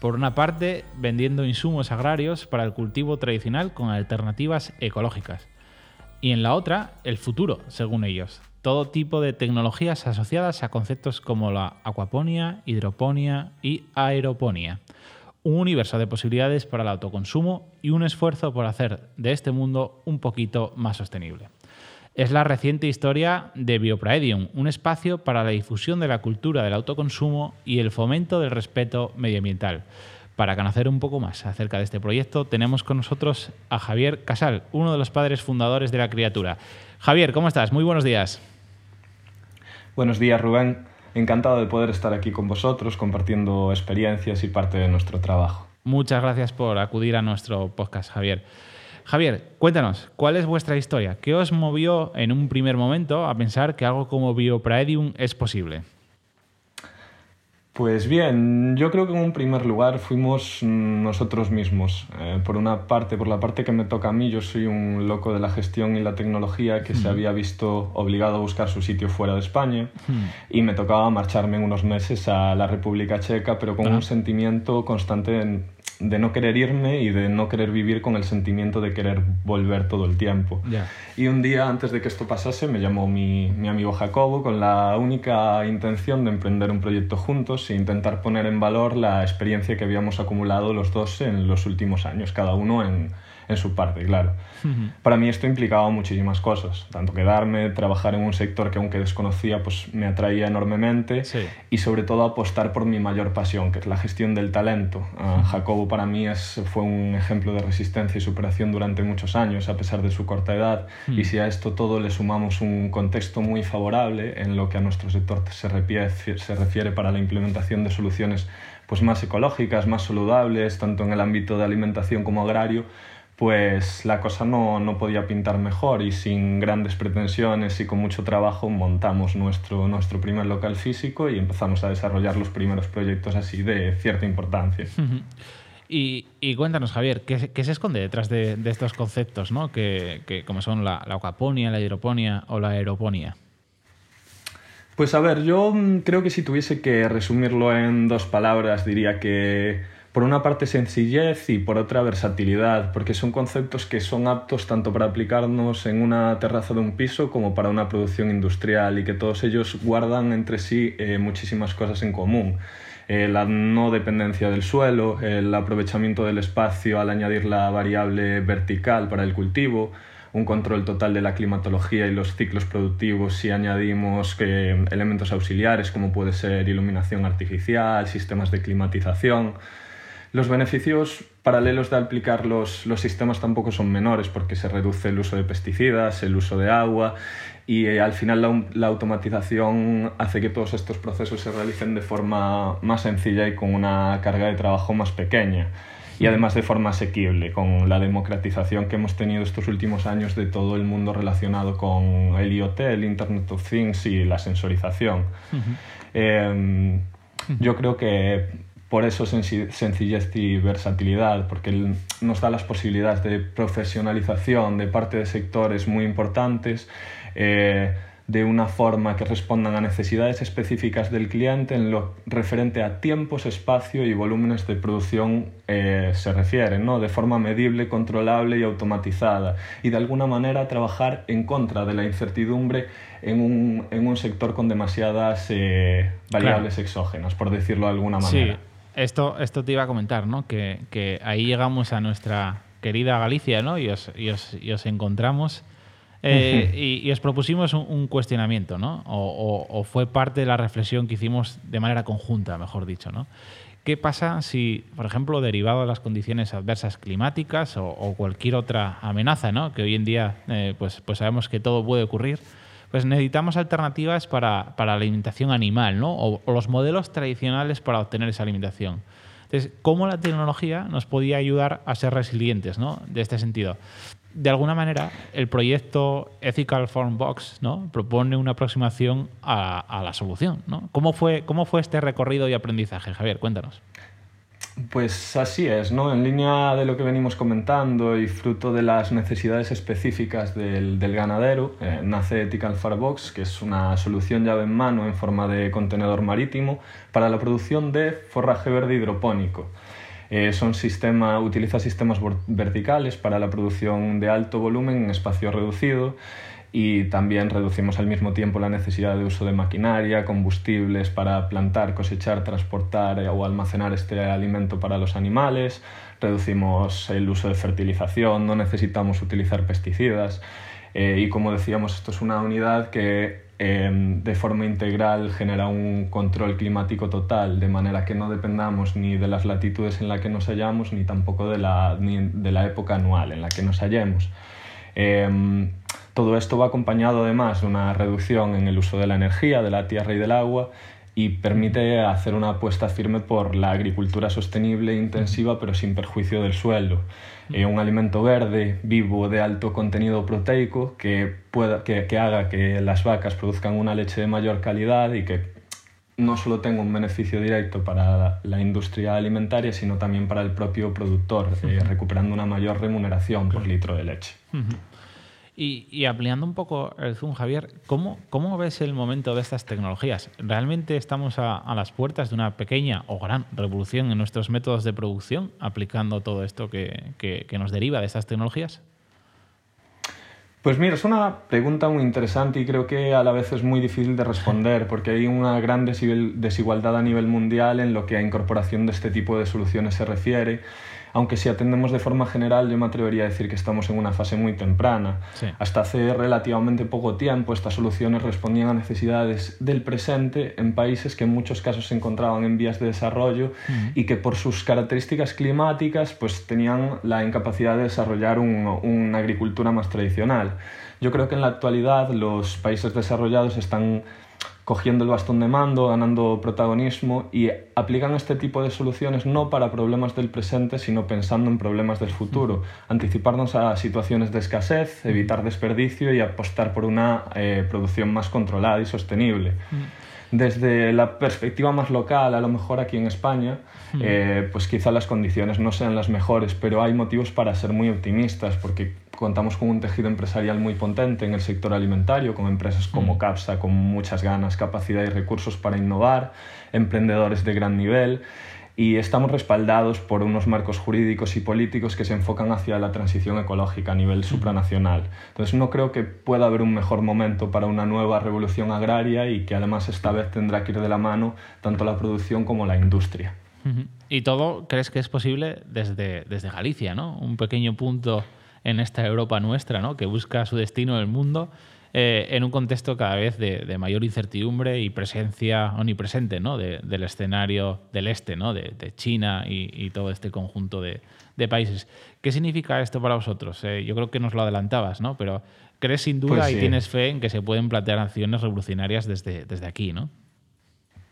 por una parte, vendiendo insumos agrarios para el cultivo tradicional con alternativas ecológicas. Y en la otra, el futuro, según ellos. Todo tipo de tecnologías asociadas a conceptos como la acuaponía, hidroponía y aeroponía. Un universo de posibilidades para el autoconsumo y un esfuerzo por hacer de este mundo un poquito más sostenible es la reciente historia de Biopraedium, un espacio para la difusión de la cultura del autoconsumo y el fomento del respeto medioambiental. Para conocer un poco más acerca de este proyecto, tenemos con nosotros a Javier Casal, uno de los padres fundadores de la criatura. Javier, ¿cómo estás? Muy buenos días. Buenos días, Rubén. Encantado de poder estar aquí con vosotros compartiendo experiencias y parte de nuestro trabajo. Muchas gracias por acudir a nuestro podcast, Javier. Javier, cuéntanos, ¿cuál es vuestra historia? ¿Qué os movió en un primer momento a pensar que algo como Biopraedium es posible? Pues bien, yo creo que en un primer lugar fuimos nosotros mismos. Eh, por una parte, por la parte que me toca a mí, yo soy un loco de la gestión y la tecnología que se había visto obligado a buscar su sitio fuera de España y me tocaba marcharme en unos meses a la República Checa, pero con ah. un sentimiento constante en, de no querer irme y de no querer vivir con el sentimiento de querer volver todo el tiempo. Y un día antes de que esto pasase me llamó mi, mi, amigo Jacobo con la única intención de emprender un proyecto juntos e intentar poner en valor la experiencia que habíamos acumulado los dos en los últimos años, cada uno en, en su parte, claro. Para mí esto implicaba muchísimas cosas, tanto quedarme, trabajar en un sector que aunque desconocía, pues me atraía enormemente y sobre todo apostar por mi mayor pasión, que es la gestión del talento. Ah, Jacobo para mí es, fue un ejemplo de resistencia y superación durante muchos años, a pesar de su corta edad, y si a esto todo le sumamos un contexto muy favorable en lo que a nuestro sector se refiere, se refiere para la implementación de soluciones pues más ecológicas, más saludables, tanto en el ámbito de alimentación como agrario, pues la cosa no, no, podía pintar mejor y sin grandes pretensiones y con mucho trabajo montamos nuestro, nuestro primer local físico y empezamos a desarrollar los primeros proyectos así de cierta importancia. Y, y, cuéntanos, Javier, ¿qué, ¿qué, se esconde detrás de, de estos conceptos, ¿no? que, que, como son la, la ocaponia, la hidroponía o la aeroponía? Pues a ver, yo creo que si tuviese que resumirlo en dos palabras, diría que por una parte sencillez y por otra versatilidad, porque son conceptos que son aptos tanto para aplicarnos en una terraza de un piso como para una producción industrial y que todos ellos guardan entre sí eh, muchísimas cosas en común. Eh, la no dependencia del suelo, el aprovechamiento del espacio al añadir la variable vertical para el cultivo, un control total de la climatología y los ciclos productivos si añadimos elementos auxiliares como puede ser iluminación artificial, sistemas de climatización. Los beneficios paralelos de aplicar los, los, sistemas tampoco son menores porque se reduce el uso de pesticidas, el uso de agua y eh, al final la, la, automatización hace que todos estos procesos se realicen de forma más sencilla y con una carga de trabajo más pequeña y además de forma asequible, con la democratización que hemos tenido estos últimos años de todo el mundo relacionado con el IoT, el Internet of Things y la sensorización. eh, yo creo que por eso sencillez y versatilidad, porque nos da las posibilidades de profesionalización de parte de sectores muy importantes, eh, de una forma que respondan a necesidades específicas del cliente en lo referente a tiempos, espacio y volúmenes de producción eh, se refieren, ¿no? de forma medible, controlable y automatizada, y de alguna manera trabajar en contra de la incertidumbre en un, en un sector con demasiadas eh, variables exógenas, por decirlo de alguna manera. Esto, esto te iba a comentar, ¿no? Que, que ahí llegamos a nuestra querida Galicia, ¿no? Y os, y os, y os encontramos. Eh, y, y, os propusimos un, un cuestionamiento, ¿no? O, o, o, fue parte de la reflexión que hicimos de manera conjunta, mejor dicho, ¿no? ¿Qué pasa si, por ejemplo, derivado de las condiciones adversas climáticas o, o cualquier otra amenaza, ¿no? Que hoy en día, eh, pues, pues sabemos que todo puede ocurrir, pues necesitamos alternativas para, para la alimentación animal, ¿no? O, o, los modelos tradicionales para obtener esa alimentación. Entonces, ¿cómo la tecnología nos podía ayudar a ser resilientes, ¿no? De este sentido. De alguna manera, el proyecto Ethical Farm Box ¿no? propone una aproximación a, a la solución. ¿no? ¿Cómo, fue, ¿Cómo fue este recorrido y aprendizaje? Javier, cuéntanos. Pues así es, ¿no? En línea de lo que venimos comentando y fruto de las necesidades específicas del, del ganadero, eh, nace Ethical Farbox, que es una solución llave en mano en forma de contenedor marítimo para la producción de forraje verde hidropónico. Eh, son sistema, utiliza sistemas verticales para la producción de alto volumen en espacio reducido y también reducimos al mismo tiempo la necesidad de uso de maquinaria, combustibles para plantar, cosechar, transportar o almacenar este alimento para los animales, reducimos el uso de fertilización, no necesitamos utilizar pesticidas eh, y como decíamos esto es una unidad que em, de forma integral genera un control climático total, de manera que no dependamos ni de las latitudes en las que nos hallamos ni tampoco de la, ni de la época anual en la que nos hallemos. Em, todo esto va acompañado además de una reducción en el uso de la energía, de la tierra y del agua y permite hacer una apuesta firme por la agricultura sostenible e intensiva pero sin perjuicio del suelo. Eh, un alimento verde, vivo, de alto contenido proteico que, pueda, que, que haga que las vacas produzcan una leche de mayor calidad y que no solo tenga un beneficio directo para la industria alimentaria, sino también para el propio productor, eh, recuperando una mayor remuneración por litro de leche. Y, ampliando un poco el Zoom, Javier, ¿cómo, ¿cómo, ves el momento de estas tecnologías? ¿Realmente estamos a, las puertas de una pequeña o gran revolución en nuestros métodos de producción aplicando todo esto que, que, nos deriva de estas tecnologías? Pues mira, es una pregunta muy interesante y creo que a la vez es muy difícil de responder porque hay una gran desigualdad a nivel mundial en lo que a incorporación de este tipo de soluciones se refiere aunque si atendemos de forma general yo me atrevería a decir que estamos en una fase muy temprana. Hasta hace relativamente poco tiempo estas soluciones respondían a necesidades del presente en países que en muchos casos se encontraban en vías de desarrollo y que por sus características climáticas pues tenían la incapacidad de desarrollar una agricultura más tradicional. Yo creo que en la actualidad los países desarrollados están cogiendo el bastón de mando, ganando protagonismo y aplican este tipo de soluciones no para problemas del presente, sino pensando en problemas del futuro. Anticiparnos a situaciones de escasez, evitar desperdicio y apostar por una eh, producción más controlada y sostenible. Desde la perspectiva más local, a lo mejor aquí en España, eh, pues quizá las condiciones no sean las mejores, pero hay motivos para ser muy optimistas porque contamos con un tejido empresarial muy potente en el sector alimentario, con empresas como mm. Capsa, con muchas ganas, capacidad y recursos para innovar, emprendedores de gran nivel y estamos respaldados por unos marcos jurídicos y políticos que se enfocan hacia la transición ecológica a nivel mm. supranacional. Entonces no creo que pueda haber un mejor momento para una nueva revolución agraria y que además esta vez tendrá que ir de la mano tanto la producción como la industria. Y todo crees que es posible desde, desde Galicia, ¿no? Un pequeño punto en esta Europa nuestra, ¿no? que busca su destino en el mundo eh, en un contexto cada vez de, mayor incertidumbre y presencia omnipresente ¿no? del escenario del este, ¿no? de, China y, todo este conjunto de, países. ¿Qué significa esto para vosotros? Eh, yo creo que nos lo adelantabas, ¿no? pero crees sin duda pues y tienes fe en que se pueden plantear acciones revolucionarias desde, desde aquí, ¿no?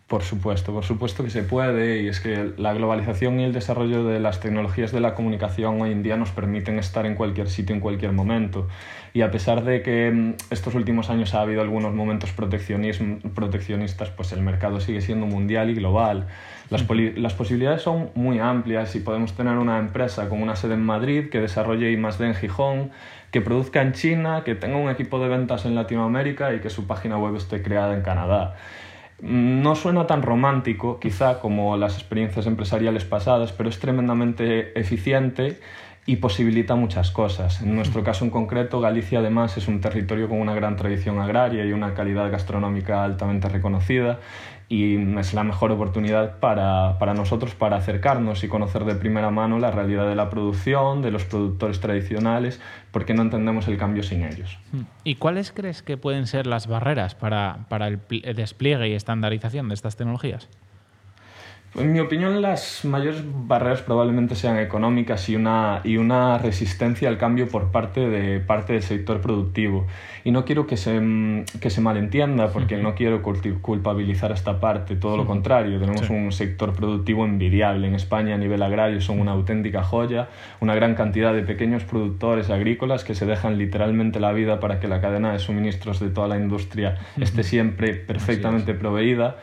Por supuesto, por supuesto que se puede y es que la globalización y el desarrollo de las tecnologías de la comunicación hoy en día nos permiten estar en cualquier sitio en cualquier momento y a pesar de que mm, estos últimos años ha habido algunos momentos proteccionistas, pues el mercado sigue siendo mundial y global. Las, posibilidades son muy amplias y podemos tener una empresa con una sede en Madrid que desarrolle I+D en Gijón, que produzca en China, que tenga un equipo de ventas en Latinoamérica y que su página web esté creada en Canadá. No suena tan romántico, quizá, como las experiencias empresariales pasadas, pero es tremendamente eficiente y posibilita muchas cosas. En nuestro caso en concreto, Galicia además es un territorio con una gran tradición agraria y una calidad gastronómica altamente reconocida y es la mejor oportunidad para, para, nosotros para acercarnos y conocer de primera mano la realidad de la producción, de los productores tradicionales, porque no entendemos el cambio sin ellos. ¿Y cuáles crees que pueden ser las barreras para, para el despliegue y estandarización de estas tecnologías? En mi opinión, las mayores barreras probablemente sean económicas y una, y una resistencia al cambio por parte, de, parte del sector productivo. Y no quiero que se, que se malentienda, porque no quiero culpabilizar a esta parte, todo lo contrario. Tenemos un sector productivo envidiable. En España, a nivel agrario, son una auténtica joya, una gran cantidad de pequeños productores agrícolas que se dejan literalmente la vida para que la cadena de suministros de toda la industria esté siempre perfectamente proveída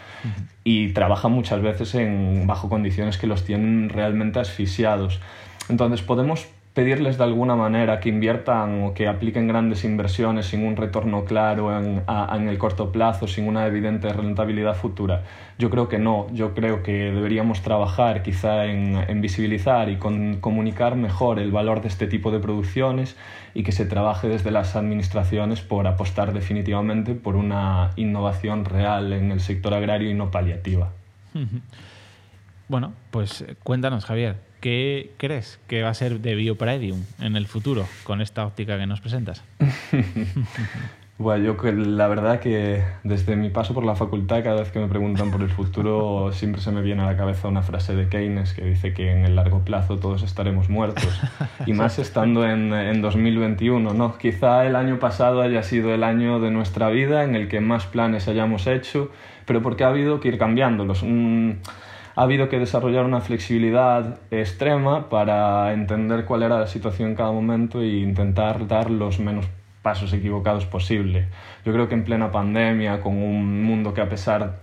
y trabajan muchas veces en, bajo condiciones que los tienen realmente asfixiados. Entonces podemos pedirles de alguna manera que inviertan o que apliquen grandes inversiones sin un retorno claro en, en, el corto plazo, sin una evidente rentabilidad futura? Yo creo que no, yo creo que deberíamos trabajar quizá en, en visibilizar y con, comunicar mejor el valor de este tipo de producciones y que se trabaje desde las administraciones por apostar definitivamente por una innovación real en el sector agrario y no paliativa. Bueno, pues cuéntanos, Javier, ¿qué crees que va a ser de Biopredium en el futuro con esta óptica que nos presentas? bueno, yo la verdad que desde mi paso por la facultad, cada vez que me preguntan por el futuro, siempre se me viene a la cabeza una frase de Keynes que dice que en el largo plazo todos estaremos muertos. Y más estando en, en 2021, ¿no? Quizá el año pasado haya sido el año de nuestra vida en el que más planes hayamos hecho, pero porque ha habido que ir cambiándolos. Un, ha habido que desarrollar una flexibilidad extrema para entender cuál era la situación en cada momento e intentar dar los menos pasos equivocados posible. Yo creo que en plena pandemia, con un mundo que a pesar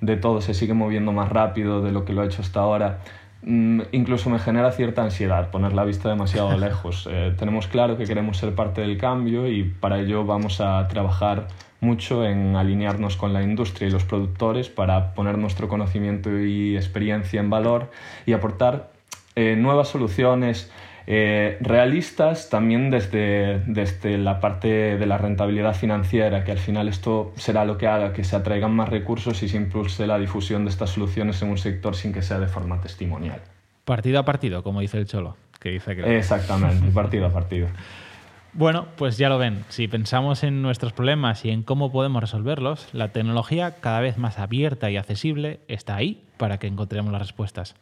de todo se sigue moviendo más rápido de lo que lo ha hecho hasta ahora, mm, incluso me genera cierta ansiedad poner la vista demasiado lejos. Eh, tenemos claro que queremos ser parte del cambio y para ello vamos a trabajar mucho en alinearnos con la industria y los productores para poner nuestro conocimiento y experiencia en valor y aportar eh, nuevas soluciones eh, realistas también desde, desde la parte de la rentabilidad financiera, que al final esto será lo que haga que se atraigan más recursos y se impulse la difusión de estas soluciones en un sector sin que sea de forma testimonial. Partido a partido, como dice el Cholo, que dice que... Exactamente, partido a partido. Bueno, pues ya lo ven, si pensamos en nuestros problemas y en cómo podemos resolverlos, la tecnología cada vez más abierta y accesible está ahí para que encontremos las respuestas.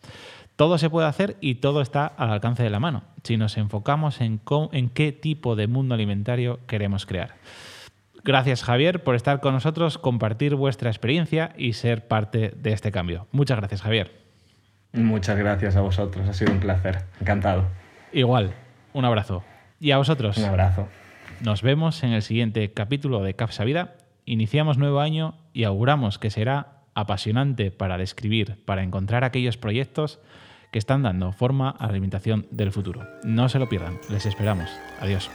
Todo se puede hacer y todo está al alcance de la mano, si nos enfocamos en, en qué tipo de mundo alimentario queremos crear. Gracias Javier por estar con nosotros, compartir vuestra experiencia y ser parte de este cambio. Muchas gracias Javier. Muchas gracias a vosotros, ha sido un placer, encantado. Igual, un abrazo. Y a vosotros. Un abrazo. Nos vemos en el siguiente capítulo de Capsa Vida. Iniciamos nuevo año y auguramos que será apasionante para describir, para encontrar aquellos proyectos que están dando forma a la alimentación del futuro. No se lo pierdan, les esperamos. Adiós.